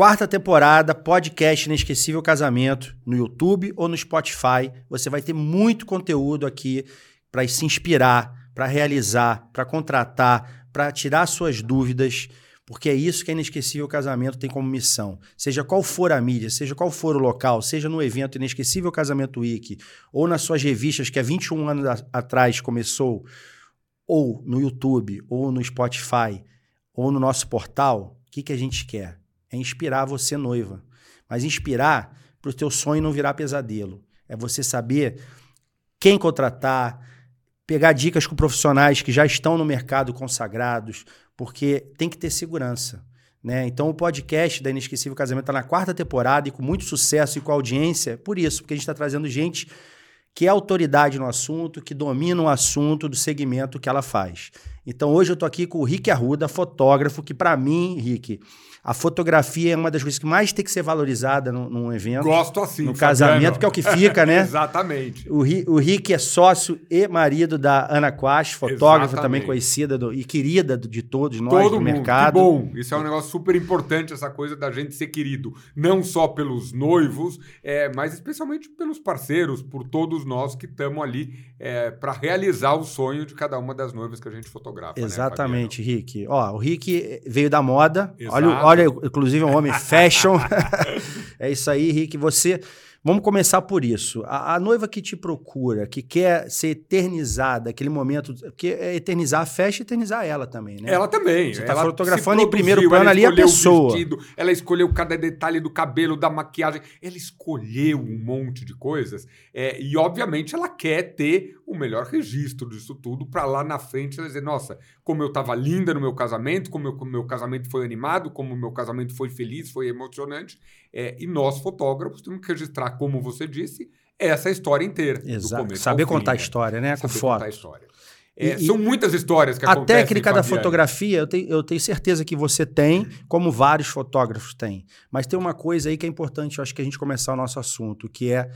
Quarta temporada, podcast Inesquecível Casamento, no YouTube ou no Spotify. Você vai ter muito conteúdo aqui para se inspirar, para realizar, para contratar, para tirar suas dúvidas, porque é isso que a Inesquecível Casamento tem como missão. Seja qual for a mídia, seja qual for o local, seja no evento Inesquecível Casamento Week, ou nas suas revistas que há 21 anos a- atrás começou, ou no YouTube, ou no Spotify, ou no nosso portal, o que, que a gente quer? É inspirar você, noiva. Mas inspirar para o teu sonho não virar pesadelo. É você saber quem contratar, pegar dicas com profissionais que já estão no mercado consagrados, porque tem que ter segurança. Né? Então, o podcast da Inesquecível Casamento está na quarta temporada e com muito sucesso e com audiência, por isso, porque a gente está trazendo gente que é autoridade no assunto, que domina o assunto do segmento que ela faz. Então, hoje eu estou aqui com o Rick Arruda, fotógrafo, que para mim, Rick, a fotografia é uma das coisas que mais tem que ser valorizada num, num evento. Gosto assim. no casamento, que é o que fica, né? Exatamente. O, o Rick é sócio e marido da Ana Quash, fotógrafa Exatamente. também conhecida do- e querida de todos nós Todo do mundo. mercado. Que bom. Isso é um negócio super importante, essa coisa da gente ser querido. Não só pelos noivos, é, mas especialmente pelos parceiros, por todos nós que estamos ali para realizar o sonho de cada uma das noivas que a gente fotografa. né, Exatamente, Rick. Ó, o Rick veio da moda. Exato. Olha, o- olha, inclusive um homem fashion. é isso aí, Rick. Você. Vamos começar por isso. A, a noiva que te procura, que quer ser eternizada, aquele momento. Porque é eternizar a festa e eternizar ela também, né? Ela também. Você tá ela fotografando em primeiro plano ali a pessoa. vestido, ela escolheu cada detalhe do cabelo, da maquiagem. Ela escolheu um monte de coisas. é, e, obviamente, ela quer ter o melhor registro disso tudo para lá na frente ela dizer: nossa, como eu estava linda no meu casamento, como o meu casamento foi animado, como o meu casamento foi feliz, foi emocionante. É, e nós, fotógrafos, temos que registrar, como você disse, essa história inteira. Exato. Saber fim, contar a né? história, né? Com Saber foto. contar a história. É, E- são muitas histórias que A acontecem. técnica da fotografia, eu tenho, eu tenho certeza que você tem, como vários fotógrafos têm. Mas tem uma coisa aí que é importante, eu acho que a gente começar o nosso assunto, que é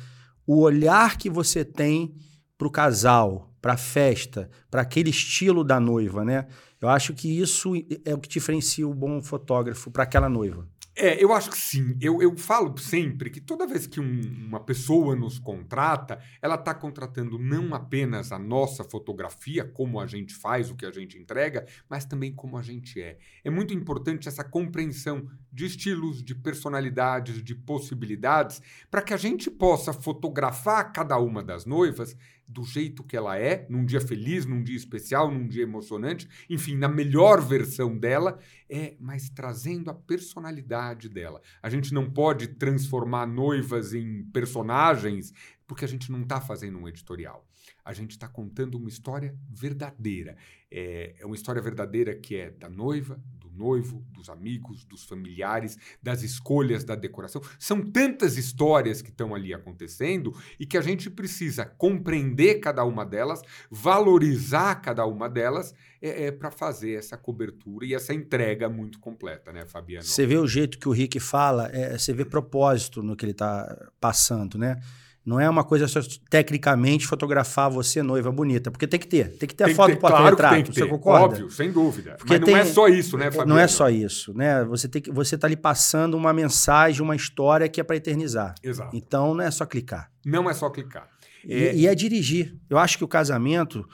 o olhar que você tem para o casal, para a festa, para aquele estilo da noiva, né? Eu acho que isso é o que diferencia o bom fotógrafo para aquela noiva. É, eu acho que sim. Eu, eu falo sempre que toda vez que um- uma pessoa nos contrata, ela está contratando não apenas a nossa fotografia, como a gente faz, o que a gente entrega, mas também como a gente é. É muito importante essa compreensão de estilos, de personalidades, de possibilidades, para que a gente possa fotografar cada uma das noivas do jeito que ela é, num dia feliz, num dia especial, num dia emocionante, enfim, na melhor versão dela, é, mas trazendo a personalidade dela. A gente não pode transformar noivas em personagens porque a gente não está fazendo um editorial. A gente está contando uma história verdadeira. É, é uma história verdadeira que é da noiva, do noivo, dos amigos, dos familiares, das escolhas, da decoração. São tantas histórias que estão ali acontecendo e que a gente precisa compreender cada uma delas, valorizar cada uma delas é, para fazer essa cobertura e essa entrega muito completa, né, Fabiano? Você vê o jeito que o Rick fala, é, você vê propósito no que ele está passando, né? Não é uma coisa só tecnicamente fotografar você noiva bonita, porque tem que ter, tem que ter Tem a foto ter, claro porta-retrato, tem que você ter, concorda? óbvio, sem dúvida. Porque Mas não tem- é só isso, né, Fabiano? Não é só isso, né? Você tem que você tá ali passando uma mensagem, uma história que é para eternizar. Exato. Então não é só clicar. Não é só clicar. E, É, e é dirigir. Eu acho que o casamento,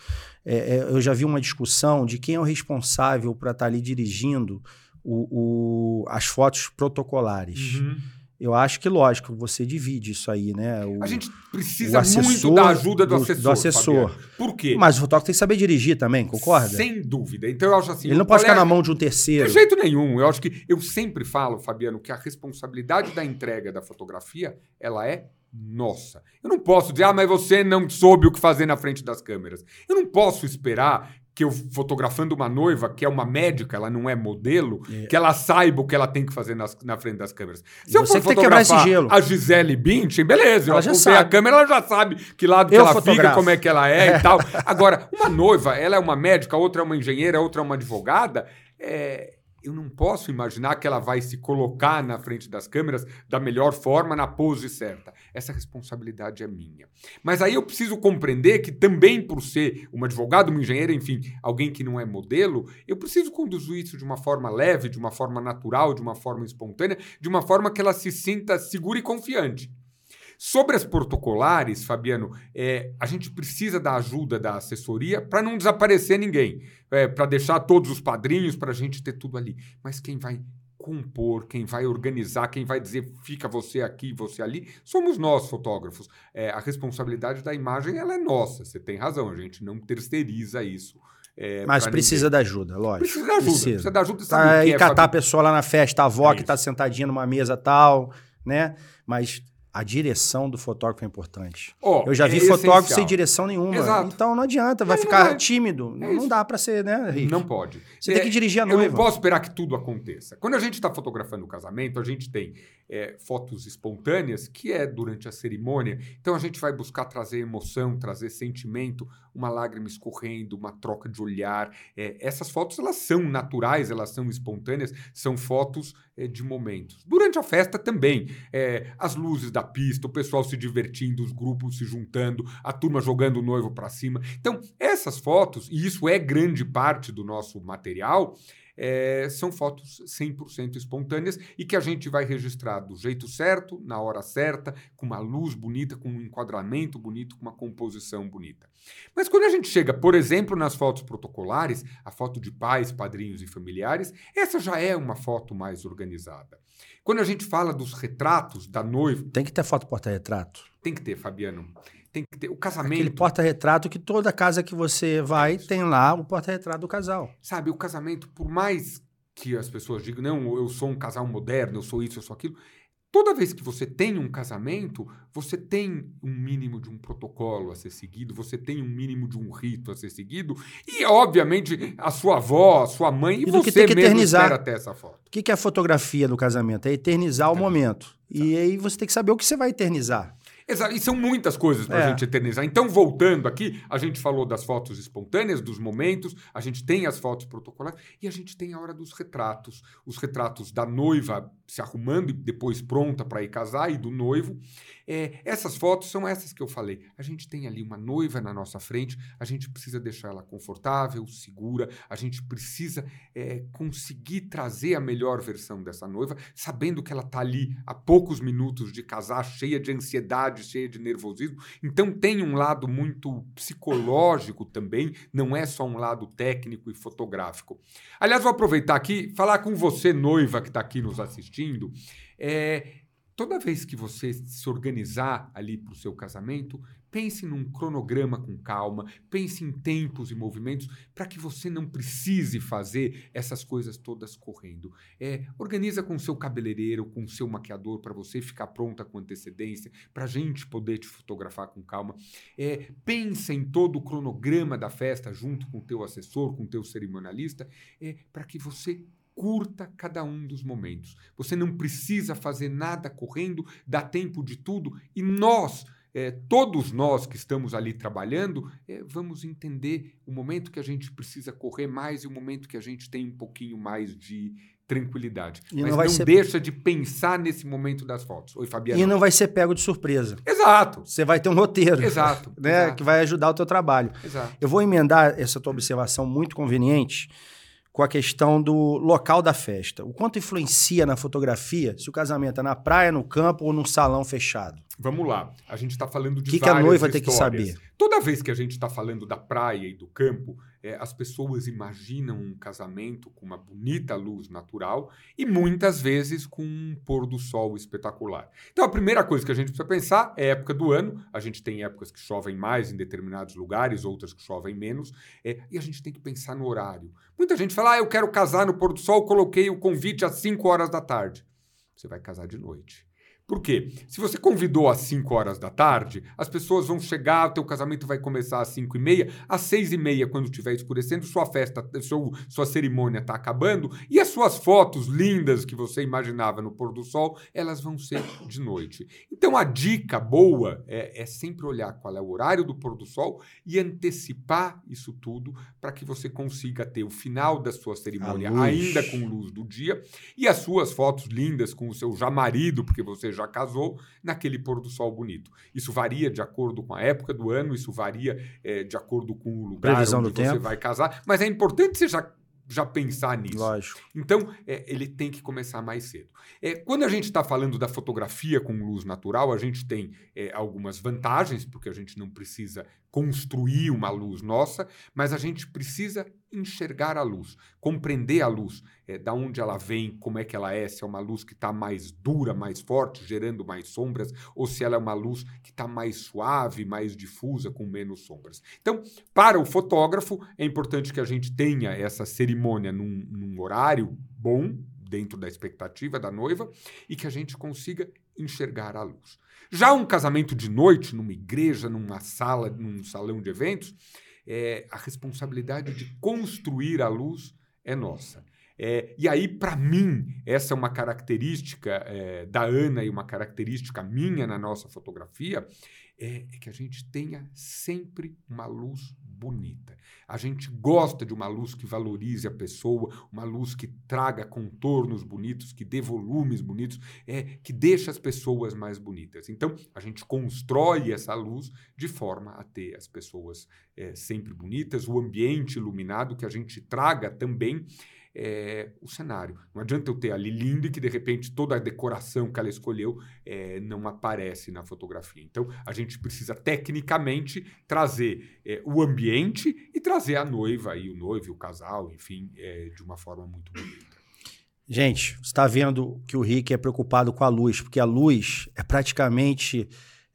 é, é, eu já vi uma discussão de quem é o responsável para estar ali dirigindo o- o- as fotos protocolares. uhum. Eu acho que, lógico, você divide isso aí, né? O- A gente precisa assessor muito da ajuda do, do- assessor. do assessor. Fabiano. Por quê? Mas o fotógrafo tem que saber dirigir também, concorda? Sem dúvida. Então eu acho assim. Ele não pode ficar na mão de um terceiro. De jeito nenhum. Eu acho que eu sempre falo, Fabiano, que a responsabilidade da entrega da fotografia, ela é nossa. Eu não posso dizer, ah, mas você não soube o que fazer na frente das câmeras. Eu não posso esperar que eu fotografando uma noiva, que é uma médica, ela não é modelo, É. que ela saiba o que ela tem que fazer nas- na frente das câmeras. Se eu for que tem que quebrar esse fotografar gelo. a Gisele Bündchen, beleza, Ela eu já apontei a sabe. câmera, ela já sabe que lado que Eu ela fica, fotografo. como é que ela é e tal. Agora, uma noiva, ela é uma médica, outra é uma engenheira, outra é uma advogada, é, eu não posso imaginar que ela vai se colocar na frente das câmeras da melhor forma, na pose certa. Essa responsabilidade é minha. Mas aí eu preciso compreender que também por ser um advogado, um engenheiro, enfim, alguém que não é modelo, eu preciso conduzir isso de uma forma leve, de uma forma natural, de uma forma espontânea, de uma forma que ela se sinta segura e confiante. Sobre as protocolares, Fabiano, é, a gente precisa da ajuda da assessoria para não desaparecer ninguém, é, para deixar todos os padrinhos, para a gente ter tudo ali. Mas quem vai compor, quem vai organizar, quem vai dizer fica você aqui, você ali, somos nós, fotógrafos. É, a responsabilidade da imagem ela é nossa, você tem razão, a gente não terceiriza isso. É, Mas precisa ninguém. da ajuda, lógico. Precisa da ajuda. Precisa, precisa da ajuda. Sabe e é, catar a pessoa lá na festa, a avó é que está sentadinha numa mesa tal, né? Mas a direção do fotógrafo é importante. Oh, eu já vi é fotógrafo essencial. sem direção nenhuma. Exato. Então não adianta, vai é, ficar tímido. É não, dá para ser, né, Rick? Não pode. Você tem que dirigir a noiva. Eu não posso esperar que tudo aconteça. Quando a gente está fotografando o casamento, a gente tem é, fotos espontâneas, que é durante a cerimônia. Então a gente vai buscar trazer emoção, trazer sentimento, uma lágrima escorrendo, uma troca de olhar. É, essas fotos elas são naturais, elas são espontâneas, são fotos é, de momentos. Durante a festa também, é, as luzes da pista, o pessoal se divertindo, os grupos se juntando, a turma jogando o noivo para cima. Então, essas fotos, e isso é grande parte do nosso material, é, são fotos 100% espontâneas e que a gente vai registrar do jeito certo, na hora certa, com uma luz bonita, com um enquadramento bonito, com uma composição bonita. Mas quando a gente chega, por exemplo, nas fotos protocolares, a foto de pais, padrinhos e familiares, essa já é uma foto mais organizada. Quando a gente fala dos retratos da noiva. Tem que ter foto porta-retrato. Tem que ter, Fabiano tem que ter o casamento. Aquele porta-retrato que toda casa que você vai é tem lá o porta-retrato do casal. Sabe, o casamento, por mais que as pessoas digam, não, eu sou um casal moderno, eu sou isso, eu sou aquilo. Toda vez que você tem um casamento, você tem um mínimo de um protocolo a ser seguido, você tem um mínimo de um rito a ser seguido, e obviamente a sua avó, a sua mãe e, e você que mesmo espera até essa foto. O que é a fotografia do casamento? É eternizar o momento. E aí você tem que saber o que você vai eternizar. Exato, e são muitas coisas para a é. gente eternizar. Então, voltando aqui, a gente falou das fotos espontâneas, dos momentos, a gente tem as fotos protocolares e a gente tem a hora dos retratos. Os retratos da noiva se arrumando e depois pronta para ir casar e do noivo. É, essas fotos são essas que eu falei. A gente tem ali uma noiva na nossa frente, a gente precisa deixar ela confortável, segura, a gente precisa é, conseguir trazer a melhor versão dessa noiva, sabendo que ela está ali há poucos minutos de casar, cheia de ansiedade, cheia de nervosismo. Então tem um lado muito psicológico também, não é só um lado técnico e fotográfico. Aliás, vou aproveitar aqui, falar com você, noiva que está aqui nos assistindo. É, Toda vez que você se organizar ali para o seu casamento, pense num cronograma com calma, pense em tempos e movimentos para que você não precise fazer essas coisas todas correndo. É, organiza com seu cabeleireiro, com seu maquiador para você ficar pronta com antecedência, para a gente poder te fotografar com calma. É, pensa em todo o cronograma da festa junto com o teu assessor, com o teu cerimonialista, é, para que você curta cada um dos momentos. Você não precisa fazer nada correndo, dá tempo de tudo e nós. É, todos nós que estamos ali trabalhando, é, vamos entender o momento que a gente precisa correr mais e o momento que a gente tem um pouquinho mais de tranquilidade. E Mas não, não ser... deixa de pensar nesse momento das fotos. Oi, Fabiano. E não vai ser pego de surpresa. Exato. Você vai ter um roteiro. Exato. Né, exato. Que vai ajudar o teu trabalho. Exato. Eu vou emendar essa tua observação muito conveniente com a questão do local da festa. O quanto influencia na fotografia se o casamento é na praia, no campo ou num salão fechado? Vamos lá. A gente está falando de O que, que a noiva tem que saber? Toda vez que a gente está falando da praia e do campo, é, as pessoas imaginam um casamento com uma bonita luz natural e muitas vezes com um pôr do sol espetacular. Então, a primeira coisa que a gente precisa pensar é a época do ano. A gente tem épocas que chovem mais em determinados lugares, outras que chovem menos, é, e a gente tem que pensar no horário. Muita gente fala, ah, eu quero casar no pôr do sol, coloquei o convite às 5 horas da tarde. Você vai casar de noite. Por quê? Se você convidou às 5 horas da tarde, as pessoas vão chegar, o teu casamento vai começar às 5 e meia, às 6 e meia, quando estiver escurecendo, sua festa, sua, sua cerimônia está acabando, e as suas fotos lindas que você imaginava no pôr do sol, elas vão ser de noite. Então a dica boa é, é sempre olhar qual é o horário do pôr do sol e antecipar isso tudo para que você consiga ter o final da sua cerimônia ainda com luz do dia e as suas fotos lindas com o seu já marido, porque você já casou, naquele pôr do sol bonito. Isso varia de acordo com a época do ano, isso varia é, de acordo com o lugar Previsão onde você tempo. vai casar, mas é importante você já já pensar nisso. Lógico. Então, é, ele tem que começar mais cedo. É, quando a gente está falando da fotografia com luz natural, a gente tem é, algumas vantagens, porque a gente não precisa construir uma luz nossa, mas a gente precisa enxergar a luz, compreender a luz, é, da onde ela vem, como é que ela é, se é uma luz que está mais dura, mais forte, gerando mais sombras, ou se ela é uma luz que está mais suave, mais difusa, com menos sombras. Então, para o fotógrafo, é importante que a gente tenha essa cerimônia num, num horário bom, dentro da expectativa da noiva, e que a gente consiga enxergar a luz. Já um casamento de noite, numa igreja, numa sala, num salão de eventos, é, a responsabilidade de construir a luz é nossa. É, e aí, para mim, essa é uma característica é, da Ana e uma característica minha na nossa fotografia, é, é, que a gente tenha sempre uma luz bonita. A gente gosta de uma luz que valorize a pessoa, uma luz que traga contornos bonitos, que dê volumes bonitos, é, que deixe as pessoas mais bonitas. Então, a gente constrói essa luz de forma a ter as pessoas é, sempre bonitas, o ambiente iluminado, que a gente traga também é, o cenário. Não adianta eu ter ali lindo e que de repente toda a decoração que ela escolheu é, não aparece na fotografia. Então a gente precisa tecnicamente trazer é, o ambiente e trazer a noiva e o noivo o casal, enfim, é, de uma forma muito bonita. Gente, você está vendo que o Rick é preocupado com a luz, porque a luz é praticamente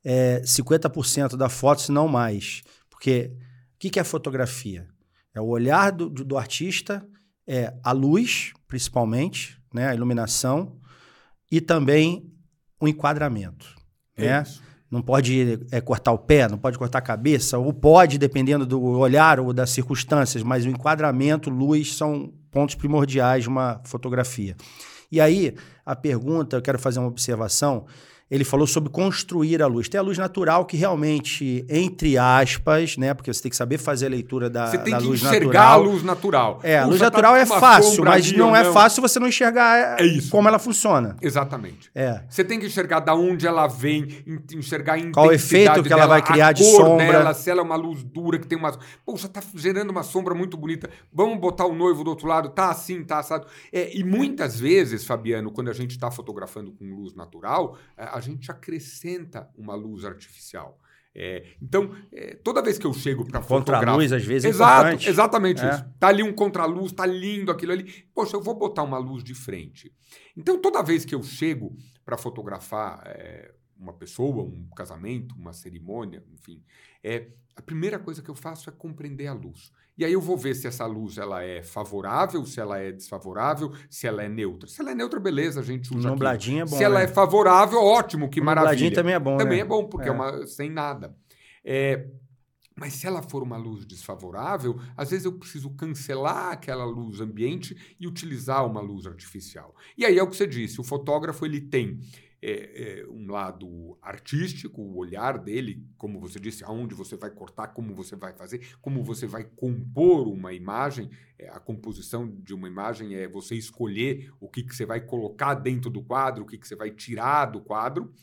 é, 50% da foto, se não mais. Porque o que, que é fotografia? É o olhar do, do artista é a luz, principalmente, né, a iluminação, e também o enquadramento. É né? Não pode é, cortar o pé, não pode cortar a cabeça, ou pode, dependendo do olhar ou das circunstâncias, mas o enquadramento, luz, são pontos primordiais de uma fotografia. E aí, a pergunta, eu quero fazer uma observação ele falou sobre construir a luz. Tem a luz natural que realmente, entre aspas, né? Porque você tem que saber fazer a leitura da, Você tem da que luz enxergar natural. a luz natural. É, a luz tá natural é fácil, mas ali não ou é fácil você não enxergar É isso. como ela funciona. Exatamente. É. Você tem que enxergar da onde ela vem, en- enxergar a Qual o efeito que ela dela, vai criar a de cor sombra. dela, se ela é uma luz dura que tem uma... Poxa, tá gerando uma sombra muito bonita. Vamos botar o noivo do outro lado, tá assim, tá assado. É, e muitas vezes, Fabiano, quando a gente está fotografando com luz natural, é, a gente acrescenta uma luz artificial. É, então, é, toda vez que eu chego para fotografar... Contra-luz, às vezes, é Exato, importante. exatamente É. isso. Tá ali um contraluz, tá lindo aquilo ali. Poxa, eu vou botar uma luz de frente. Então, toda vez que eu chego para fotografar é, uma pessoa, um casamento, uma cerimônia, enfim, é, a primeira coisa que eu faço é compreender a luz. E aí eu vou ver se essa luz ela é favorável, se ela é desfavorável, se ela é neutra. Se ela é neutra, beleza, a gente usa aquilo. Nubladinho é bom. Se ela né? é favorável, ótimo, que nubladinho maravilha. também é bom, Também né? é bom, porque é, É. uma sem nada. É, mas se ela for uma luz desfavorável, às vezes eu preciso cancelar aquela luz ambiente e utilizar uma luz artificial. E aí é o que você disse, o fotógrafo ele tem é, é, um lado artístico, o olhar dele, como você disse, aonde você vai cortar, como você vai fazer, como você vai compor uma imagem. É, a composição de uma imagem é você escolher o que, que você vai colocar dentro do quadro, o que, que você vai tirar do quadro.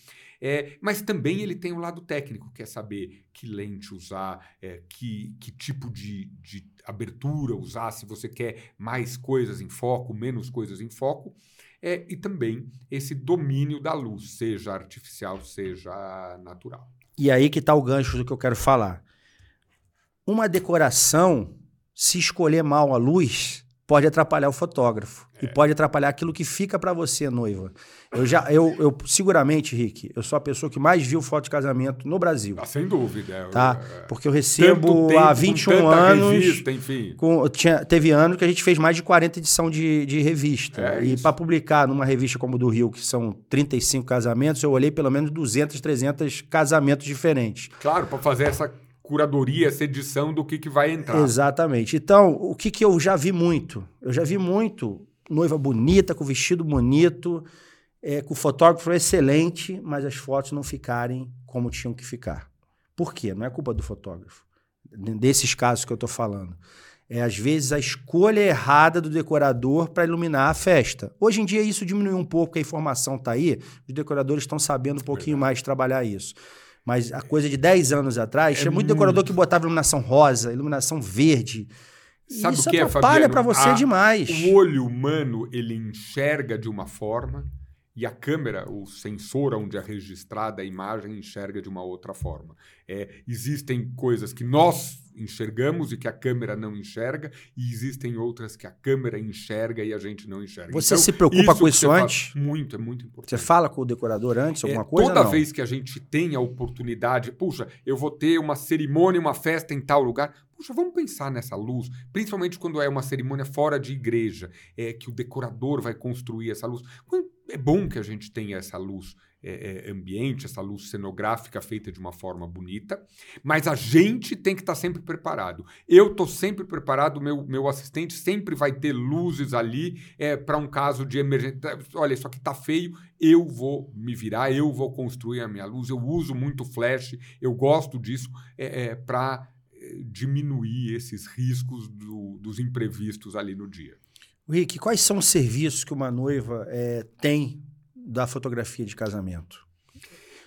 É, mas também ele tem o lado técnico, que é saber que lente usar, é, que, que tipo de, de abertura usar, se você quer mais coisas em foco, menos coisas em foco. É, e também esse domínio da luz, seja artificial, seja natural. E aí que tá o gancho do que eu quero falar. Uma decoração, se escolher mal a luz, pode atrapalhar o fotógrafo é. e pode atrapalhar aquilo que fica para você, noiva. Eu já, eu, eu seguramente, Rick, eu sou a pessoa que mais viu foto de casamento no Brasil. Ah, sem dúvida. Tá? É. Porque eu recebo tempo, há 21 anos. Revista, enfim. Com, tinha, teve ano que a gente fez mais de 40 edição de, de revista. É e para publicar numa revista como do Rio, que são 35 casamentos, eu olhei pelo menos 200, 300 casamentos diferentes. Claro, para fazer essa curadoria, essa edição do que, que vai entrar. Exatamente. Então, o que, que eu já vi muito? Eu já vi muito noiva bonita, com vestido bonito, é, com fotógrafo excelente, mas as fotos não ficarem como tinham que ficar. Por quê? Não é culpa do fotógrafo. Desses casos que eu estou falando. É, às vezes, a escolha errada do decorador para iluminar a festa. Hoje em dia, isso diminuiu um pouco, a informação está aí, os decoradores estão sabendo um pouquinho mais trabalhar isso. Mas a coisa de 10 anos atrás, é tinha muito decorador que botava iluminação rosa, iluminação verde. Sabe isso o que é, atrapalha para você a, demais. O olho humano, ele enxerga de uma forma e a câmera, o sensor onde é registrada a imagem, enxerga de uma outra forma. É, existem coisas que nós enxergamos e que a câmera não enxerga, e existem outras que a câmera enxerga e a gente não enxerga. Você então, se preocupa com isso antes? Muito, é muito importante. Você fala com o decorador antes, alguma é, coisa? Toda vez que a gente tem a oportunidade, puxa, eu vou ter uma cerimônia, uma festa em tal lugar, puxa, vamos pensar nessa luz, principalmente quando é uma cerimônia fora de igreja, é que o decorador vai construir essa luz. Quando é bom que a gente tenha essa luz é, é, ambiente, essa luz cenográfica feita de uma forma bonita, mas a gente tem que estar tá sempre preparado. Eu estou sempre preparado, meu, meu assistente sempre vai ter luzes ali é, para um caso de emergência. Olha, isso aqui está feio, eu vou me virar, eu vou construir a minha luz. Eu uso muito flash, eu gosto disso é, é para é, diminuir esses riscos do, dos imprevistos ali no dia. Rick, quais são os serviços que uma noiva é, tem da fotografia de casamento?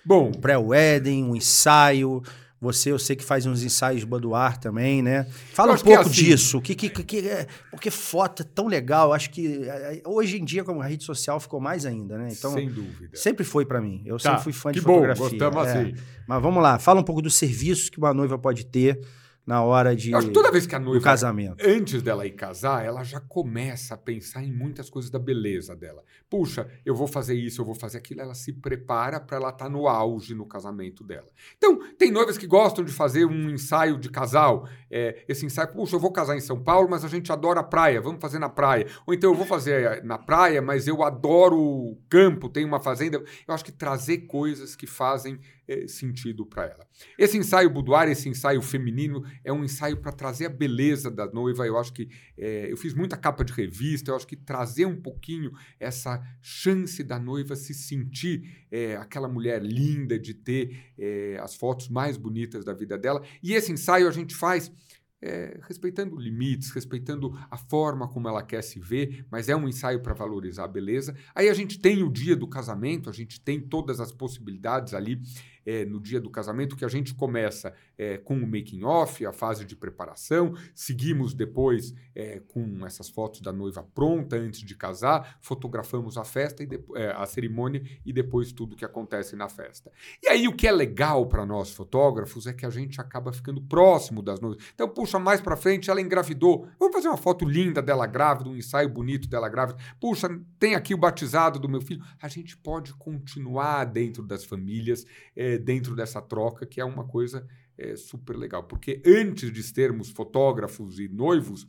Bom, pré-wedding, um ensaio. Você, eu sei que faz uns ensaios boudoir também, né? Fala um pouco assim, disso. Que, que, que, é, porque foto é tão legal. Acho que é, hoje em dia, como a rede social ficou mais ainda, né? Então, Sem dúvida. Sempre foi para mim. Eu tá, sempre fui fã de bom, fotografia. Gostamos é. assim. Mas vamos lá. Fala um pouco dos serviços que uma noiva pode ter na hora de acho que toda vez que a noiva casamento. antes dela ir casar, ela já começa a pensar em muitas coisas da beleza dela. Puxa, eu vou fazer isso, eu vou fazer aquilo, ela se prepara para ela estar tá no auge no casamento dela. Então, tem noivas que gostam de fazer um ensaio de casal. É, esse ensaio, puxa, eu vou casar em São Paulo, mas a gente adora a praia, vamos fazer na praia. Ou então eu vou fazer na praia, mas eu adoro o campo, tenho uma fazenda. Eu acho que trazer coisas que fazem é, sentido para ela. Esse ensaio boudoir, esse ensaio feminino, é um ensaio para trazer a beleza da noiva. Eu acho que é, eu fiz muita capa de revista, eu acho que trazer um pouquinho essa chance da noiva se sentir é, aquela mulher linda, de ter as fotos mais bonitas da vida dela. E esse ensaio a gente faz é, respeitando limites, respeitando a forma como ela quer se ver, mas é um ensaio para valorizar a beleza. Aí a gente tem o dia do casamento, a gente tem todas as possibilidades ali é, no dia do casamento, que a gente começa é, com o making off, a fase de preparação, seguimos depois é, com essas fotos da noiva pronta antes de casar, fotografamos a festa e é, a cerimônia e depois tudo que acontece na festa. E aí o que é legal para nós fotógrafos é que a gente acaba ficando próximo das noivas. Então puxa mais para frente, ela engravidou, vamos fazer uma foto linda dela grávida, um ensaio bonito dela grávida. Puxa, tem aqui o batizado do meu filho. A gente pode continuar dentro das famílias é, dentro dessa troca, que é uma coisa é, super legal. Porque antes de sermos fotógrafos e noivos,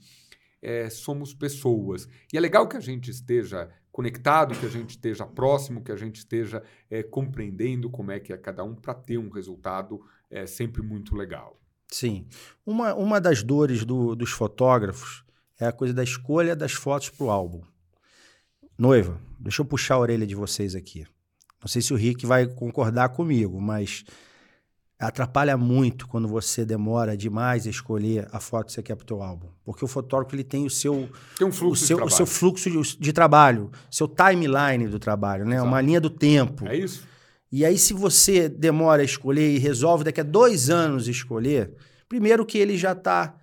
é, somos pessoas. E é legal que a gente esteja conectado, que a gente esteja próximo, que a gente esteja é, compreendendo como é que é cada um para ter um resultado é, sempre muito legal. Sim. Uma, uma das dores do, dos fotógrafos é a coisa da escolha das fotos para o álbum. Noiva, deixa eu puxar a orelha de vocês aqui. Não sei se o Rick vai concordar comigo, mas atrapalha muito quando você demora demais a escolher a foto que você quer para o teu álbum. Porque o fotógrafo ele tem o seu, tem um fluxo o seu, o seu fluxo de, de, trabalho, seu timeline do trabalho, né? Uma linha do tempo. É isso. E aí, se você demora a escolher e resolve daqui a dois anos escolher, primeiro que ele já está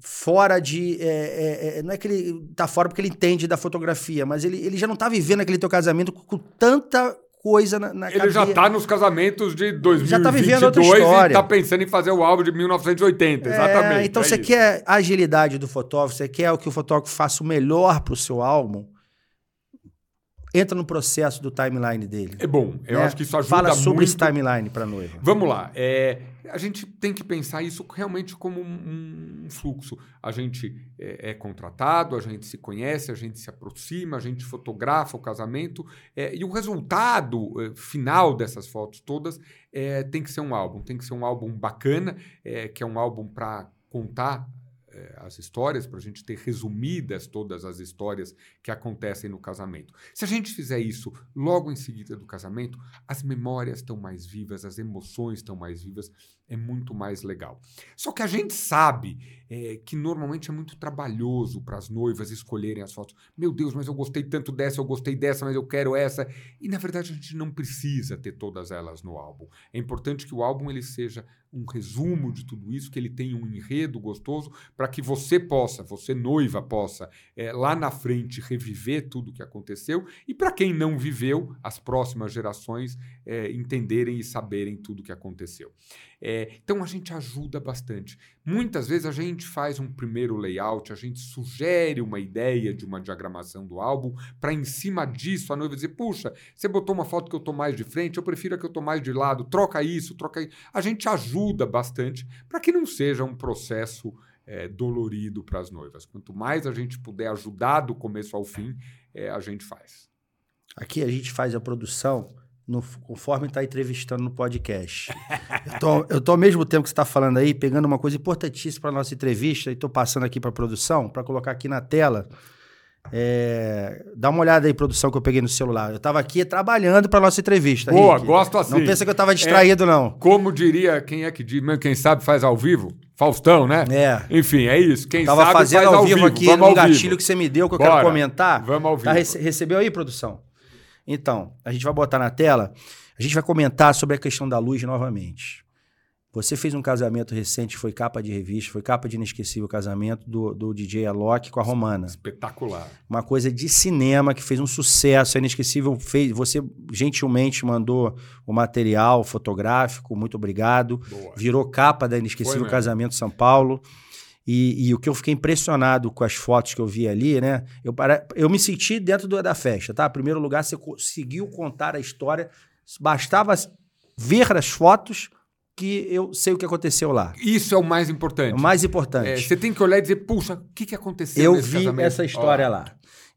fora de. É, é, é, não é que ele está fora porque ele entende da fotografia, mas ele, ele já não está vivendo aquele teu casamento com tanta coisa na, na Ele já está nos casamentos de 2022 Já tá vivendo outra e está pensando em fazer o álbum de 1980, exatamente. É, então é você isso. quer a agilidade do fotógrafo, você quer que o fotógrafo faça o melhor para o seu álbum, entra no processo do timeline dele. É bom, eu né? acho que isso ajuda Fala sobre muito. esse timeline para noiva. Vamos lá. é, a gente tem que pensar isso realmente como um, um fluxo. A gente é, é contratado, a gente se conhece, a gente se aproxima, a gente fotografa o casamento é, e o resultado é, final dessas fotos todas é, tem que ser um álbum. Tem que ser um álbum bacana, é, que é um álbum para contar as histórias, para a gente ter resumidas todas as histórias que acontecem no casamento. Se a gente fizer isso logo em seguida do casamento, as memórias estão mais vivas, as emoções estão mais vivas, é muito mais legal. Só que a gente sabe é, que normalmente é muito trabalhoso para as noivas escolherem as fotos. Meu Deus, mas eu gostei tanto dessa, eu gostei dessa, mas eu quero essa. E na verdade a gente não precisa ter todas elas no álbum. É importante que o álbum ele seja um resumo de tudo isso, que ele tenha um enredo gostoso para que você possa, você noiva possa, é, lá na frente reviver tudo o que aconteceu e para quem não viveu, as próximas gerações é, entenderem e saberem tudo o que aconteceu. É, então a gente ajuda bastante. Muitas vezes a gente faz um primeiro layout, a gente sugere uma ideia de uma diagramação do álbum, para em cima disso a noiva dizer: puxa, você botou uma foto que eu estou mais de frente, eu prefiro a que eu estou mais de lado, troca isso, troca isso. A gente ajuda bastante para que não seja um processo é, dolorido para as noivas. Quanto mais a gente puder ajudar do começo ao fim, é, a gente faz. Aqui a gente faz a produção no, conforme está entrevistando no podcast. eu, tô, eu tô ao mesmo tempo que você está falando aí, pegando uma coisa importantíssima para nossa entrevista e estou passando aqui para a produção, para colocar aqui na tela. É, dá uma olhada aí, produção, que eu peguei no celular. Eu estava aqui trabalhando para nossa entrevista. Boa, Rick. gosto assim. Não pensa que eu estava distraído, não. Como diria, quem é que diz, quem sabe faz ao vivo? Faustão, né? É. Enfim, é isso. Quem Tava sabe fazendo faz ao vivo, aqui Vamos no gatilho vivo. que você me deu, que eu Bora. quero comentar. Vamos ao Tá, vivo. rece- recebeu aí, produção? Então, a gente vai botar na tela, a gente vai comentar sobre a questão da luz novamente. Você fez um casamento recente, foi capa de revista, foi capa de inesquecível casamento do, do DJ Alok com a Romana. Espetacular. Uma coisa de cinema que fez um sucesso, a inesquecível fez. Você gentilmente mandou o material fotográfico, muito obrigado. Boa. Virou capa da Foi Inesquecível mesmo. Casamento São Paulo. E, e o que eu fiquei impressionado com as fotos que eu vi ali, né? Eu, para- eu me senti dentro do- da festa, tá? Em primeiro lugar, você conseguiu contar a história. Bastava ver as fotos que eu sei o que aconteceu lá. Isso é o mais importante. É o mais É, importante. você tem que olhar e dizer, puxa, o que, que aconteceu eu vi casamento? essa história Ó, lá.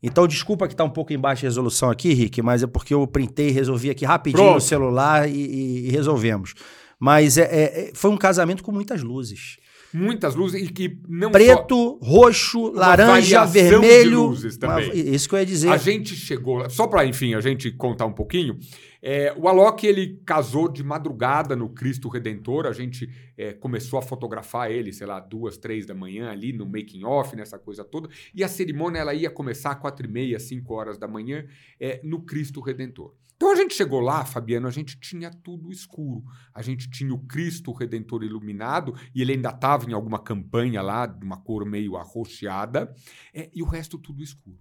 Então, desculpa que tá um pouco embaixo de resolução aqui, Rick, mas é porque eu printei e resolvi aqui rapidinho Pronto. no celular e, e- e resolvemos. Mas é- é- é- foi um casamento com muitas luzes. Muitas luzes e que não só... Preto, roxo, laranja, vermelho. luzes Uma- também. isso que eu ia dizer. A gente chegou só para, enfim, a gente contar um pouquinho. é, o Alok, ele casou de madrugada no Cristo Redentor. A gente é, começou a fotografar ele, sei lá, duas, três da manhã ali no making off, nessa coisa toda. E a cerimônia ela ia começar às quatro e meia, cinco horas da manhã é, no Cristo Redentor. Então a gente chegou lá, Fabiano, a gente tinha tudo escuro. A gente tinha o Cristo Redentor iluminado e ele ainda estava em alguma campanha lá, de uma cor meio arroxeada, é, e o resto tudo escuro.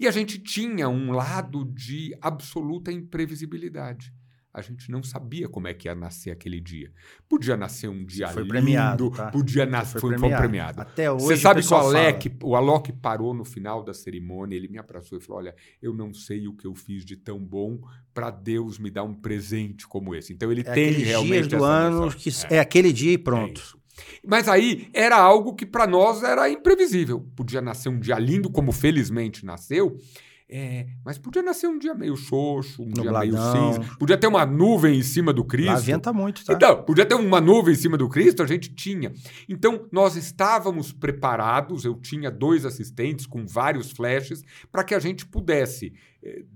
E a gente tinha um lado de absoluta imprevisibilidade. A gente não sabia como é que ia nascer aquele dia. Podia nascer um dia foi lindo, premiado, tá? podia nascer. Foi, foi premiado. Até hoje. Você sabe que o Alec, o Alok parou no final da cerimônia, ele me abraçou e falou: Olha, eu não sei o que eu fiz de tão bom para Deus me dar um presente como esse. Então ele fala. É tem realmente dias do ano noção. que É. é. aquele dia e É pronto. isso. Mas aí era algo que para nós era imprevisível. Podia nascer um dia lindo, como felizmente nasceu, é, mas podia nascer um dia meio xoxo, um dia meio Nubladão. cinza. Podia ter uma nuvem em cima do Cristo. Lá venta muito, tá? Então, podia ter uma nuvem em cima do Cristo, a gente tinha. Então, nós estávamos preparados, eu tinha dois assistentes com vários flashes, para que a gente pudesse,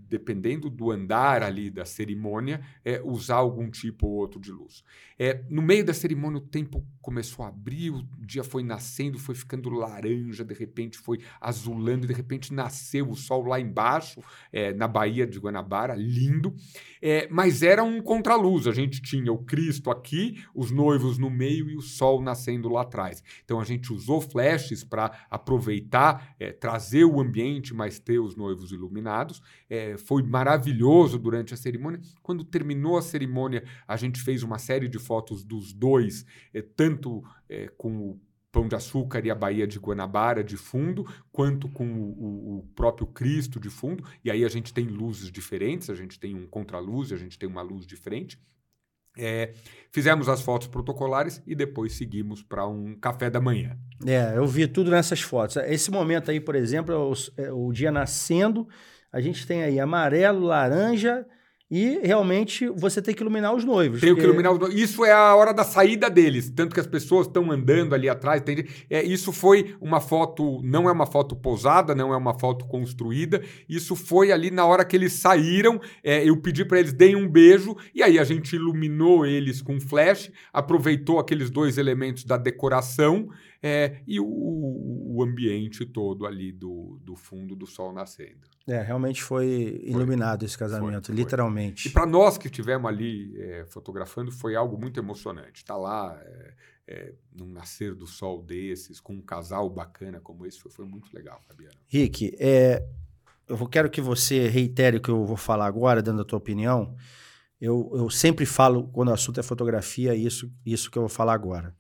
dependendo do andar ali da cerimônia, eh, usar algum tipo ou outro de luz. Eh, no meio da cerimônia, o tempo começou a abrir, o dia foi nascendo, foi ficando laranja, de repente foi azulando, de repente nasceu o sol lá embaixo, eh, na Baía de Guanabara, lindo. É, mas era um contraluz. A gente tinha o Cristo aqui, os noivos no meio e o sol nascendo lá atrás. Então a gente usou flashes para aproveitar, é, trazer o ambiente, mas ter os noivos iluminados. É, foi maravilhoso durante a cerimônia. Quando terminou a cerimônia, a gente fez uma série de fotos dos dois, é, tanto é, com o Pão de Açúcar e a Baía de Guanabara de fundo, quanto com o, o, próprio Cristo de fundo. E aí a gente tem luzes diferentes, a gente tem um contraluz, a gente tem uma luz diferente. É, fizemos as fotos protocolares e depois seguimos para um café da manhã. É, eu vi tudo nessas fotos. Esse momento aí, por exemplo, é o, é o dia nascendo. A gente tem aí amarelo, laranja e realmente você tem que iluminar os noivos. Tem porque... que iluminar os noivos. Isso é a hora da saída deles. Tanto que as pessoas estão andando ali atrás. Tem... É, isso foi uma foto, não é uma foto posada, não é uma foto construída. Isso foi ali na hora que eles saíram. É, eu pedi para eles deem um beijo. E aí a gente iluminou eles com flash, aproveitou aqueles dois elementos da decoração é, e o, o, ambiente todo ali do, do fundo do sol nascendo. É, realmente foi iluminado foi. esse casamento, foi, literalmente. Foi. E para nós que estivemos ali é, fotografando, foi algo muito emocionante. Estar tá lá é, é, num nascer do sol desses, com um casal bacana como esse, foi, foi muito legal, Fabiano. Rick, é, eu quero que você reitere o que eu vou falar agora, dando a tua opinião. Eu, eu sempre falo, quando o assunto é fotografia, isso, isso que eu vou falar agora.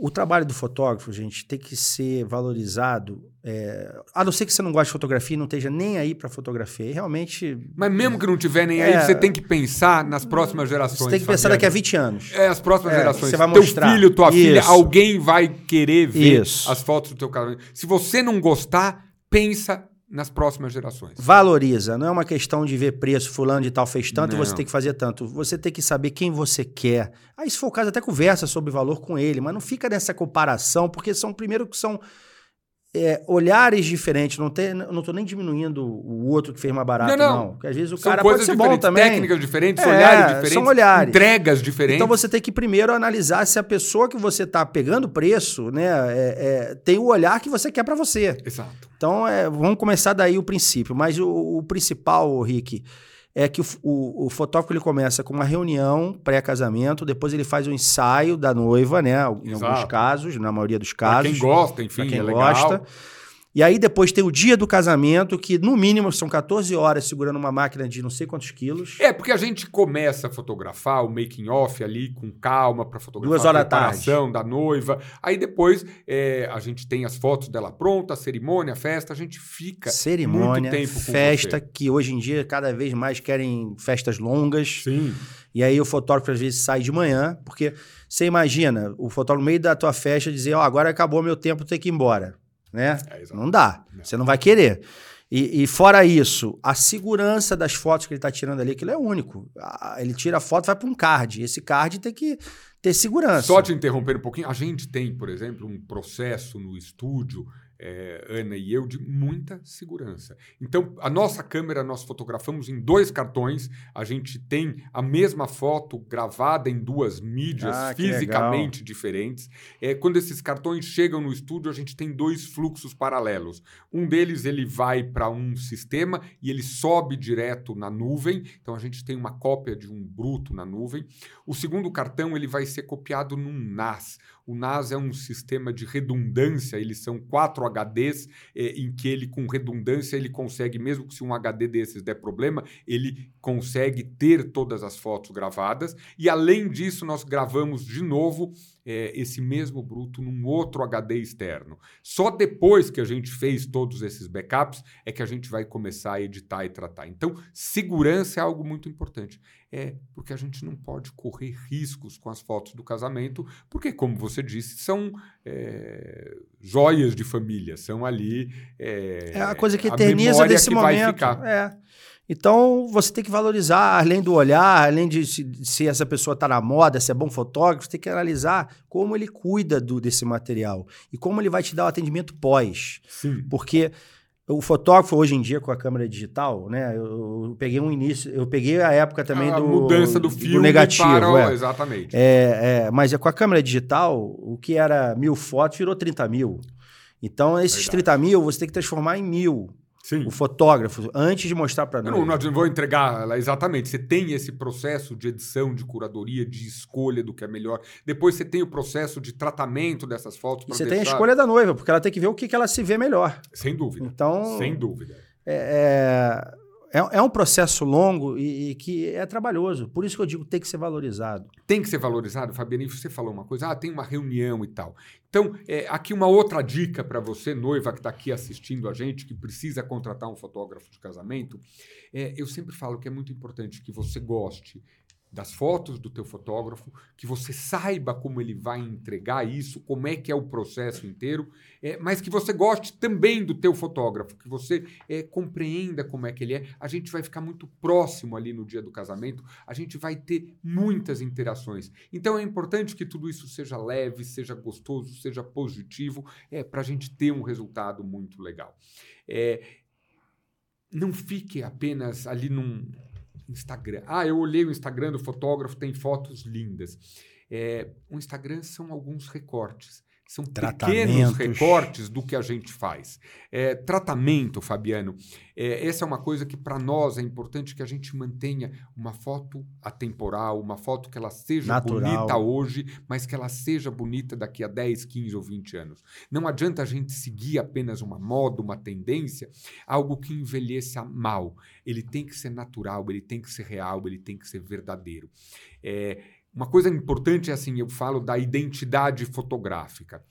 O trabalho do fotógrafo, gente, tem que ser valorizado. É, a não ser que você não goste de fotografia e não esteja nem aí para fotografia. E realmente. Mas mesmo que não tiver nem é, aí, você tem que pensar nas próximas gerações. Você tem que pensar Fabiano. daqui a 20 anos. É, as próximas é, gerações. Você vai mostrar. Teu filho, tua Isso. filha, alguém vai querer ver Isso. as fotos do teu casamento. Se você não gostar, pensa nas próximas gerações. Valoriza, não é uma questão de ver preço, fulano de tal fez tanto não. e você tem que fazer tanto. Você tem que saber quem você quer. Aí, se for o caso, até conversa sobre valor com ele, mas não fica nessa comparação, porque são, primeiro, que são é, olhares diferentes. Não, tem, não tô nem diminuindo o outro que fez mais barato, não. não. Porque às vezes o são cara pode ser bom também. Técnicas diferentes, é, olhares diferentes. São olhares. Entregas diferentes. Então você tem que primeiro analisar se a pessoa que você está pegando preço, né, é, é, tem o olhar que você quer para você. Exato. Então é, vamos começar daí o princípio. Mas o, o principal, Rick é que o, o, o, fotógrafo ele começa com uma reunião pré-casamento, depois ele faz um ensaio da noiva, né? Em Exato. alguns casos, na maioria dos casos. Pra quem gosta, enfim, quem é gosta. Legal. E aí depois tem o dia do casamento, que no mínimo são 14 horas segurando uma máquina de não sei quantos quilos. É, porque a gente começa a fotografar o making off ali com calma para fotografar Duas horas a preparação da noiva. Aí depois é, a gente tem as fotos dela pronta, a cerimônia, a festa, a gente fica cerimônia, muito tempo com festa, você. que hoje em dia cada vez mais querem festas longas. Sim. E aí o fotógrafo às vezes sai de manhã, porque você imagina, o fotógrafo no meio da tua festa dizer, ó, oh, agora acabou meu tempo, tem que ir embora né? É, não dá. Não. Você não vai querer. E, e, fora isso, a segurança das fotos que ele está tirando ali, aquilo é único. Ele tira a foto vai para um card. Esse card tem que ter segurança. Só te interromper um pouquinho. A gente tem, por exemplo, um processo no estúdio é, Ana e eu, de muita segurança. Então, a nossa câmera nós fotografamos em dois cartões. A gente tem a mesma foto gravada em duas mídias ah, fisicamente diferentes. É, quando esses cartões chegam no estúdio, a gente tem dois fluxos paralelos. Um deles ele vai para um sistema e ele sobe direto na nuvem. Então, a gente tem uma cópia de um bruto na nuvem. O segundo cartão ele vai ser copiado num NAS. O NAS é um sistema de redundância, eles são quatro HDs é, em que ele, com redundância, ele consegue, mesmo que se um HD desses der problema, ele consegue ter todas as fotos gravadas. E além disso, nós gravamos de novo é, esse mesmo bruto num outro HD externo. Só depois que a gente fez todos esses backups é que a gente vai começar a editar e tratar. Então, segurança é algo muito importante. É porque a gente não pode correr riscos com as fotos do casamento, porque, como você disse, são é, joias de família, são ali. É, é a coisa que eterniza desse momento. É. Então, você tem que valorizar, além do olhar, além de se, se essa pessoa está na moda, se é bom fotógrafo, você tem que analisar como ele cuida do, desse material e como ele vai te dar o atendimento pós. Sim. Porque o fotógrafo hoje em dia com a câmera digital, né? Eu, eu peguei um início, eu peguei a época também a do mudança do filme do negativo, para o, é. exatamente. É, é, mas é com a câmera digital, o que era mil fotos virou 30 mil. Então esses Verdade. 30 mil você tem que transformar em mil. Sim. o fotógrafo, antes de mostrar para nós. Não, não vou entregar ela exatamente. Você tem esse processo de edição, de curadoria, de escolha do que é melhor. Depois você tem o processo de tratamento dessas fotos. E você deixar... tem a escolha da noiva, porque ela tem que ver o que, que ela se vê melhor. Sem dúvida. Então, sem dúvida. É, é... é, é um processo longo e, e, que é trabalhoso. Por isso que eu digo tem que ser valorizado. Tem que ser valorizado, Fabiano. E você falou uma coisa, ah, tem uma reunião e tal. Então, é, aqui uma outra dica para você, noiva que está aqui assistindo a gente, que precisa contratar um fotógrafo de casamento. É, eu sempre falo que é muito importante que você goste das fotos do teu fotógrafo, que você saiba como ele vai entregar isso, como é que é o processo inteiro, é, mas que você goste também do teu fotógrafo, que você é, compreenda como é que ele é. A gente vai ficar muito próximo ali no dia do casamento, a gente vai ter muitas interações. Então é importante que tudo isso seja leve, seja gostoso, seja positivo, é, para a gente ter um resultado muito legal. É, não fique apenas ali num, Instagram. Ah, eu olhei o Instagram do fotógrafo, tem fotos lindas. É, o Instagram são alguns recortes. São pequenos recortes do que a gente faz. É, tratamento, Fabiano, é, essa é uma coisa que para nós é importante que a gente mantenha uma foto atemporal, uma foto que ela seja Natural. bonita hoje, mas que ela seja bonita daqui a 10, 15 ou 20 anos. Não adianta a gente seguir apenas uma moda, uma tendência, algo que envelheça mal. Ele tem que ser natural, ele tem que ser real, ele tem que ser verdadeiro. É, uma coisa importante é assim, eu falo da identidade fotográfica.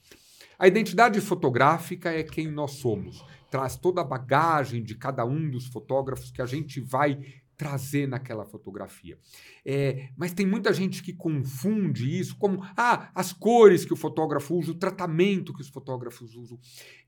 A identidade fotográfica é quem nós somos. Traz toda a bagagem de cada um dos fotógrafos que a gente vai trazer naquela fotografia. É, mas tem muita gente que confunde isso como ah, as cores que o fotógrafo usa, o tratamento que os fotógrafos usam.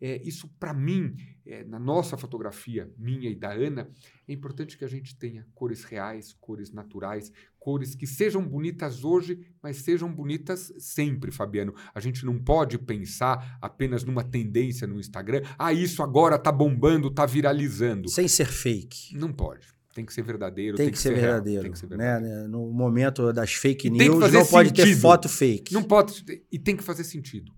É, isso, para mim, é, na nossa fotografia, minha e da Ana, é importante que a gente tenha cores reais, cores naturais, cores que sejam bonitas hoje, mas sejam bonitas sempre, Fabiano. A gente não pode pensar apenas numa tendência no Instagram. Ah, isso agora está bombando, está viralizando. Sem ser fake. Não pode. Tem que ser verdadeiro. Tem, tem que, que, ser verdadeiro. Tem que ser verdadeiro. Né? No momento das fake news, não pode ter foto fake. Não pode. E tem que fazer sentido.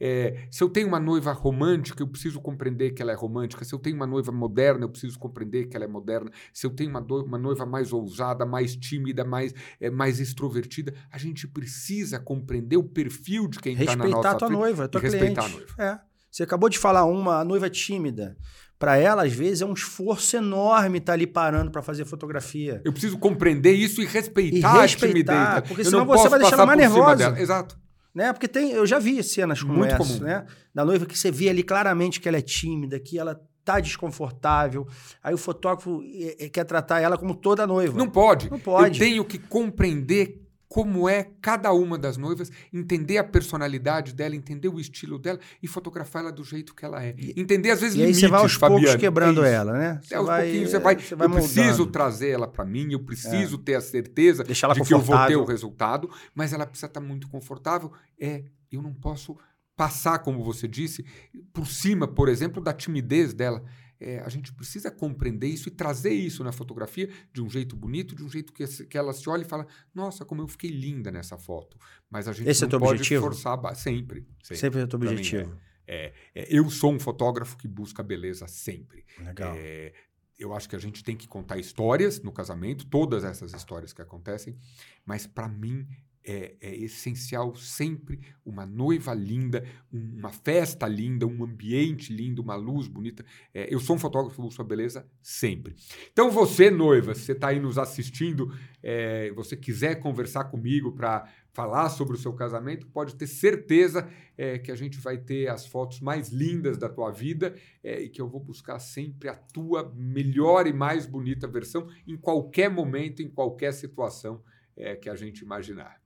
É, se eu tenho uma noiva romântica, eu preciso compreender que ela é romântica. Se eu tenho uma noiva moderna, eu preciso compreender que ela é moderna. Se eu tenho uma, uma noiva mais ousada, mais tímida, mais, é, mais extrovertida, a gente precisa compreender o perfil de quem está na nossa Respeitar a tua noiva, tua respeitar a noiva. É. Você acabou de falar uma noiva tímida para ela, às vezes, é um esforço enorme estar tá ali parando para fazer fotografia. Eu preciso compreender isso e respeitar, e respeitar a Porque eu senão você vai deixar ela mais nervosa. Exato. Né? Porque tem, eu já vi cenas como Muito essa, comum. né? Da noiva que você vê ali claramente que ela é tímida, que ela tá desconfortável. Aí o fotógrafo é, é, quer tratar ela como toda noiva. Não pode. Não pode. Eu tenho que compreender como é cada uma das noivas, entender a personalidade dela, entender o estilo dela e fotografar ela do jeito que ela é. Entender às vezes e limites, aí você vai aos Fabiano. poucos quebrando é ela, né? Você aos vai, pouquinhos você vai, você vai eu moldando. preciso trazer ela para mim, eu preciso é. ter a certeza de que eu vou ter o resultado, mas ela precisa estar tá muito confortável. É, eu não posso passar, como você disse, por cima, por exemplo, da timidez dela é, a gente precisa compreender isso e trazer isso na fotografia de um jeito bonito, de um jeito que, que ela se olha e fala: Nossa, como eu fiquei linda nessa foto. Mas a gente Esse é não é pode objetivo? forçar sempre. Sempre, sempre é o teu objetivo. É, é, eu sou um fotógrafo que busca beleza sempre. Legal. É, eu acho que a gente tem que contar histórias no casamento, todas essas histórias que acontecem, mas para mim é, é, essencial sempre uma noiva linda, uma festa linda, um ambiente lindo, uma luz bonita. É, eu sou um fotógrafo de sua beleza sempre. Então você, noiva, se você está aí nos assistindo, é, você quiser conversar comigo para falar sobre o seu casamento, pode ter certeza é, que a gente vai ter as fotos mais lindas da tua vida é, e que eu vou buscar sempre a tua melhor e mais bonita versão em qualquer momento, em qualquer situação é, que a gente imaginar.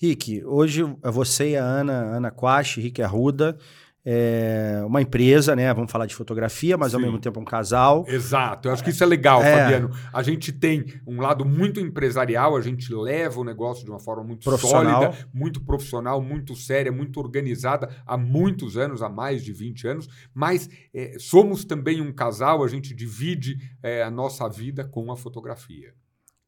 Rick, hoje é você e a Ana, Ana Quache, Rick Arruda, é uma empresa, né? Vamos falar de fotografia, mas Sim. ao mesmo tempo um casal. Exato, eu acho que isso é legal, é. Fabiano. A gente tem um lado muito empresarial, a gente leva o negócio de uma forma muito sólida, muito profissional, muito séria, muito organizada há muitos anos, há mais de 20 anos, mas é, somos também um casal, a gente divide é, a nossa vida com a fotografia.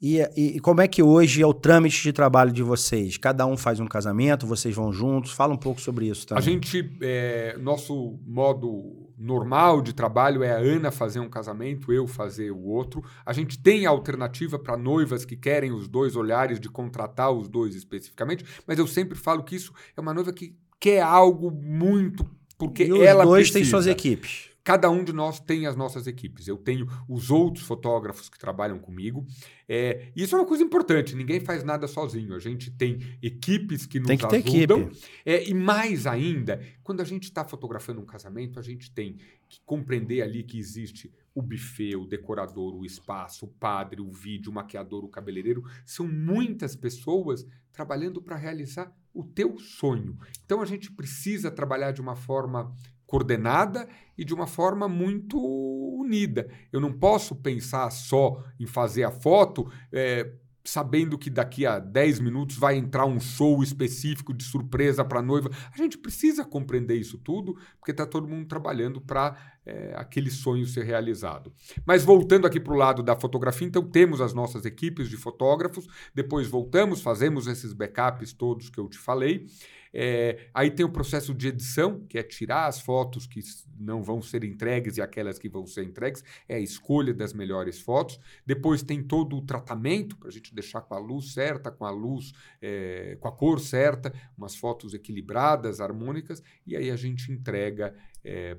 E, e, como é que hoje é o trâmite de trabalho de vocês? Cada um faz um casamento, vocês vão juntos? Fala um pouco sobre isso também. A gente, é, nosso modo normal de trabalho é a Ana fazer um casamento, eu fazer o outro. A gente tem alternativa para noivas que querem os dois olhares de contratar os dois especificamente, mas eu sempre falo que isso é uma noiva que quer algo muito porque e os ela dois precisa. têm suas equipes. Cada um de nós tem as nossas equipes. Eu tenho os outros fotógrafos que trabalham comigo. É, isso é uma coisa importante. Ninguém faz nada sozinho. A gente tem equipes que nos Tem que ter ajudam. equipe. É, e mais ainda, quando a gente está fotografando um casamento, a gente tem que compreender ali que existe o buffet, o decorador, o espaço, o padre, o vídeo, o maquiador, o cabeleireiro. São muitas pessoas trabalhando para realizar o teu sonho. Então a gente precisa trabalhar de uma forma coordenada e de uma forma muito unida. Eu não posso pensar só em fazer a foto. é, sabendo que daqui a 10 minutos vai entrar um show específico de surpresa para a noiva. A gente precisa compreender isso tudo, porque está todo mundo trabalhando para é, aquele sonho ser realizado. Mas voltando aqui para o lado da fotografia, então temos as nossas equipes de fotógrafos, depois voltamos, fazemos esses backups todos que eu te falei. É, aí tem o processo de edição, que é tirar as fotos que não vão ser entregues e aquelas que vão ser entregues, é a escolha das melhores fotos. Depois tem todo o tratamento, para a gente deixar com a luz certa, com a luz, é, com a cor certa, umas fotos equilibradas, harmônicas, e aí a gente entrega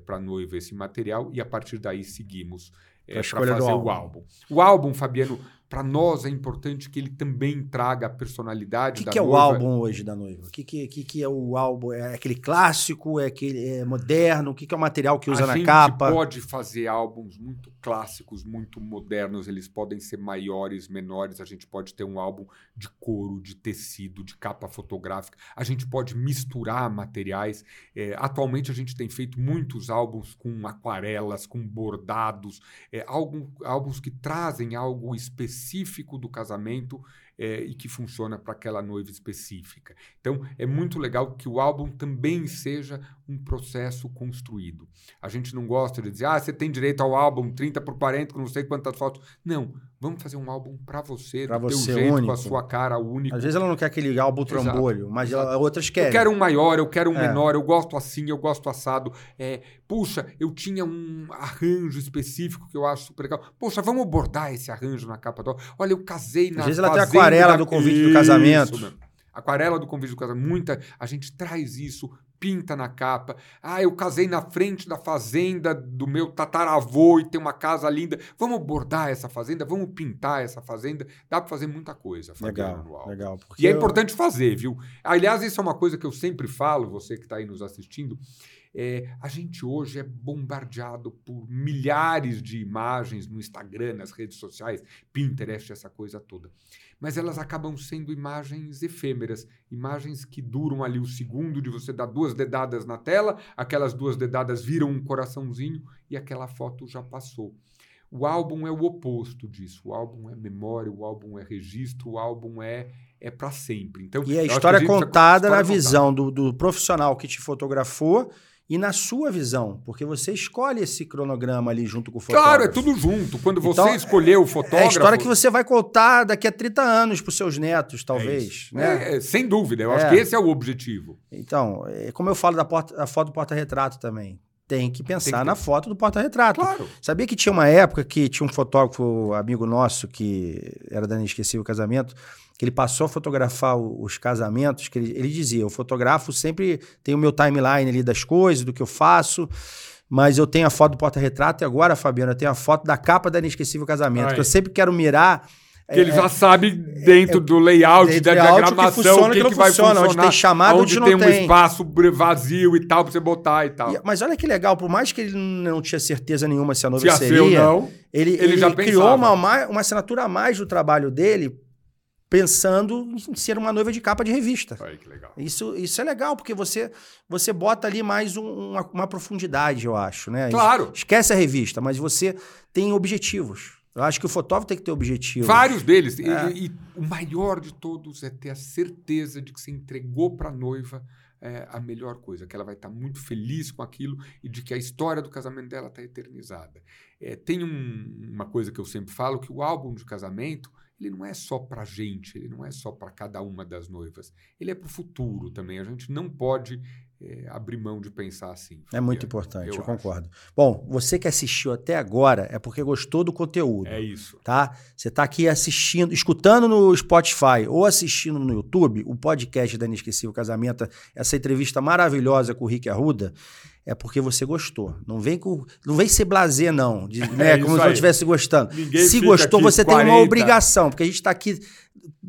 para a noiva esse material e a partir daí seguimos Pra para fazer álbum. o álbum. O álbum, Fabiano, para nós é importante que ele também traga a O personalidade que, da que é o noiva. álbum hoje da noiva? O que, que, que, que é o álbum? É aquele clássico? É aquele é moderno? O que, que é o material que usa a na gente capa? pode fazer álbuns muito clássicos, muito modernos, eles podem ser maiores, menores, a gente pode ter um álbum de couro, de tecido, de capa fotográfica, a gente pode misturar materiais. É, atualmente a gente tem feito muitos álbuns com aquarelas, com bordados, é, álbum, álbuns que trazem algo específico do casamento é, e que funciona para aquela noiva específica. Então, é muito legal que o álbum também seja um processo construído. A gente não gosta de dizer, ah, você tem direito ao álbum 30 por 40 com não sei quantas fotos. Não, vamos fazer um álbum para você, Pra do você, teu jeito, com único. a sua cara única. Às vezes ela não quer aquele álbum Exato, trambolho, mas exato. outras querem. Eu quero um maior, eu quero um É. menor, eu gosto assim, eu gosto assado. É, puxa, eu tinha um arranjo específico que eu acho super legal. Poxa, vamos bordar esse arranjo na capa do. Olha, eu casei na vezes ela tem aquarela da- do convite do Isso casamento. mesmo. Aquarela do convite do casamento. Muita. A gente traz isso, pinta na capa. Ah, eu casei na frente da fazenda do meu tataravô e tem uma casa linda. Vamos bordar essa fazenda, vamos pintar essa fazenda. Dá para fazer muita coisa, Legal, legal. E é eu- importante fazer, viu? Aliás, isso é uma coisa que eu sempre falo, você que está aí nos assistindo. É, a gente hoje é bombardeado por milhares de imagens no Instagram, nas redes sociais, Pinterest, essa coisa toda. Mas elas acabam sendo imagens efêmeras, imagens que duram ali o segundo de você dar duas dedadas na tela, aquelas duas dedadas viram um coraçãozinho e aquela foto já passou. O álbum é o oposto disso. O álbum é memória, o álbum é registro, o álbum é é para sempre. Então, E a história contada na contada. visão do, do profissional que te fotografou e na sua visão, porque você escolhe esse cronograma ali junto com o fotógrafo. Claro, é tudo junto. Quando você Então, escolheu o É fotógrafo. a história que você vai contar daqui a 30 anos para os seus netos, talvez. isso. né? É, sem dúvida, eu acho É. que esse é o objetivo. Então, é como eu falo da porta, a foto do porta-retrato também. Tem que pensar Tem que na foto do porta-retrato. Claro. Sabia que tinha uma época que tinha um fotógrafo, amigo nosso, que era da Inesquecível Casamento, que ele passou a fotografar os casamentos, que ele, ele dizia, eu fotografo sempre, tenho o meu timeline ali das coisas, do que eu faço, mas eu tenho a foto do porta-retrato e agora, Fabiano, eu tenho a foto da capa da Inesquecível Casamento, que eu sempre quero mirar... Que ele é, já sabe dentro do layout, dentro da layout, o que diagramação, funciona, o que, que que vai funciona, onde funcionar, tem chamada, onde onde tem um espaço vazio e tal, pra você botar e tal. E- Mas olha que legal, por mais que ele não tinha certeza nenhuma se a noiva Se ia ser seria, ou não, ele, ele ele já criou uma, ma- uma assinatura a mais do trabalho dele, pensando em ser uma noiva de capa de revista. Olha que legal. Isso, isso é legal, porque você, você bota ali mais um- uma, uma profundidade, eu acho, né? Claro. Esquece a revista, mas você tem objetivos. Eu acho que o fotógrafo tem que ter objetivos. Vários deles. E- É. E, e o maior de todos é ter a certeza de que você entregou para a noiva é, a melhor coisa, que ela vai estar muito feliz com aquilo e de que a história do casamento dela está eternizada. É, tem um- uma coisa que eu sempre falo, que o álbum de casamento ele não é só para gente, ele não é só para cada uma das noivas. Ele é para o futuro também. A gente não pode é, abrir mão de pensar assim. É muito importante, eu, eu concordo. Bom, você que assistiu até agora é porque gostou do conteúdo. É isso. tá? Você está aqui assistindo, escutando no Spotify ou assistindo no YouTube o podcast da Inesquecível Casamento, essa entrevista maravilhosa com o Rick Arruda. É porque você gostou. Não vem com, não vem ser blazer não, de, né, é como se não estivesse gostando. Ninguém se gostou, você 40. tem uma obrigação, porque a gente está aqui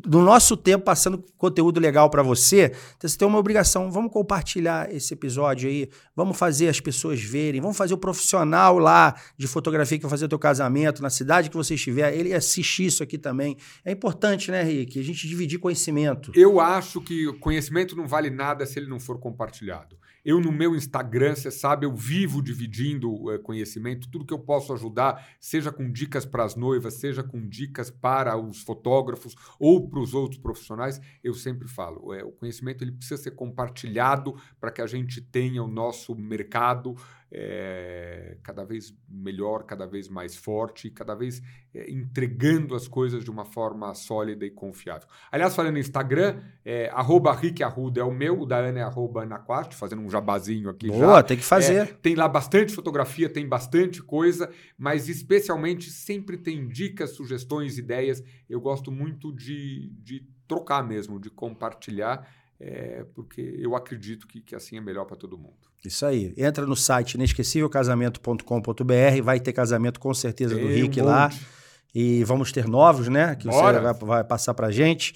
no nosso tempo passando conteúdo legal para você, então você tem uma obrigação. Vamos compartilhar esse episódio aí, vamos fazer as pessoas verem, vamos fazer o profissional lá de fotografia que vai fazer o teu casamento na cidade que você estiver, ele assistir isso aqui também. É importante, né, Rick? A gente dividir conhecimento. Eu acho que conhecimento não vale nada se ele não for compartilhado. Eu, no meu Instagram, você sabe, eu vivo dividindo é, conhecimento, tudo que eu posso ajudar, seja com dicas para as noivas, seja com dicas para os fotógrafos ou para os outros profissionais, eu sempre falo, é, o conhecimento ele precisa ser compartilhado para que a gente tenha o nosso mercado é, cada vez melhor, cada vez mais forte, cada vez é, entregando as coisas de uma forma sólida e confiável. Aliás, falando no Instagram, é, arroba Rick Arruda é o meu, o da Ana é arroba Anaquart, fazendo um jabazinho aqui Boa, já. tem que fazer. Tem lá bastante fotografia, tem bastante coisa, mas especialmente sempre tem dicas, sugestões, ideias. Eu gosto muito de, de trocar mesmo, de compartilhar é, porque eu acredito que, que assim é melhor para todo mundo. Isso aí. Entra no site inesquecívelcasamento.com.br, vai ter casamento com certeza Tem do Rick um lá. E vamos ter novos, né? Que Bora. você vai, vai passar para gente.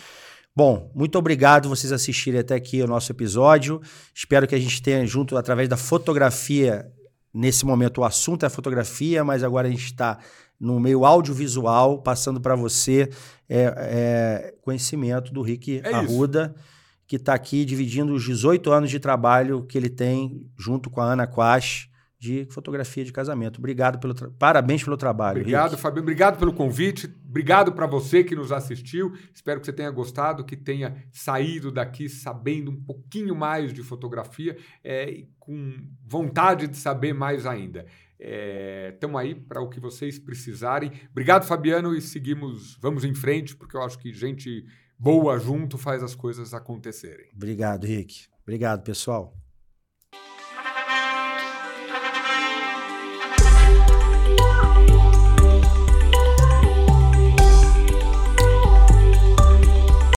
Bom, muito obrigado vocês assistirem até aqui o nosso episódio. Espero que a gente tenha junto, através da fotografia, nesse momento o assunto é a fotografia, mas agora a gente está no meio audiovisual, passando para você é, é, conhecimento do Rick é Arruda. Isso que está aqui dividindo os 18 anos de trabalho que ele tem junto com a Ana Quash de fotografia de casamento. Obrigado pelo parabéns pelo trabalho. Obrigado, Rick. Obrigado pelo convite. Obrigado para você que nos assistiu. Espero que você tenha gostado, que tenha saído daqui sabendo um pouquinho mais de fotografia é, com vontade de saber mais ainda. Estamos é, aí para o que vocês precisarem. Obrigado, Fabiano, e seguimos, vamos em frente, porque eu acho que gente boa junto faz as coisas acontecerem. Obrigado, Rick. Obrigado, pessoal.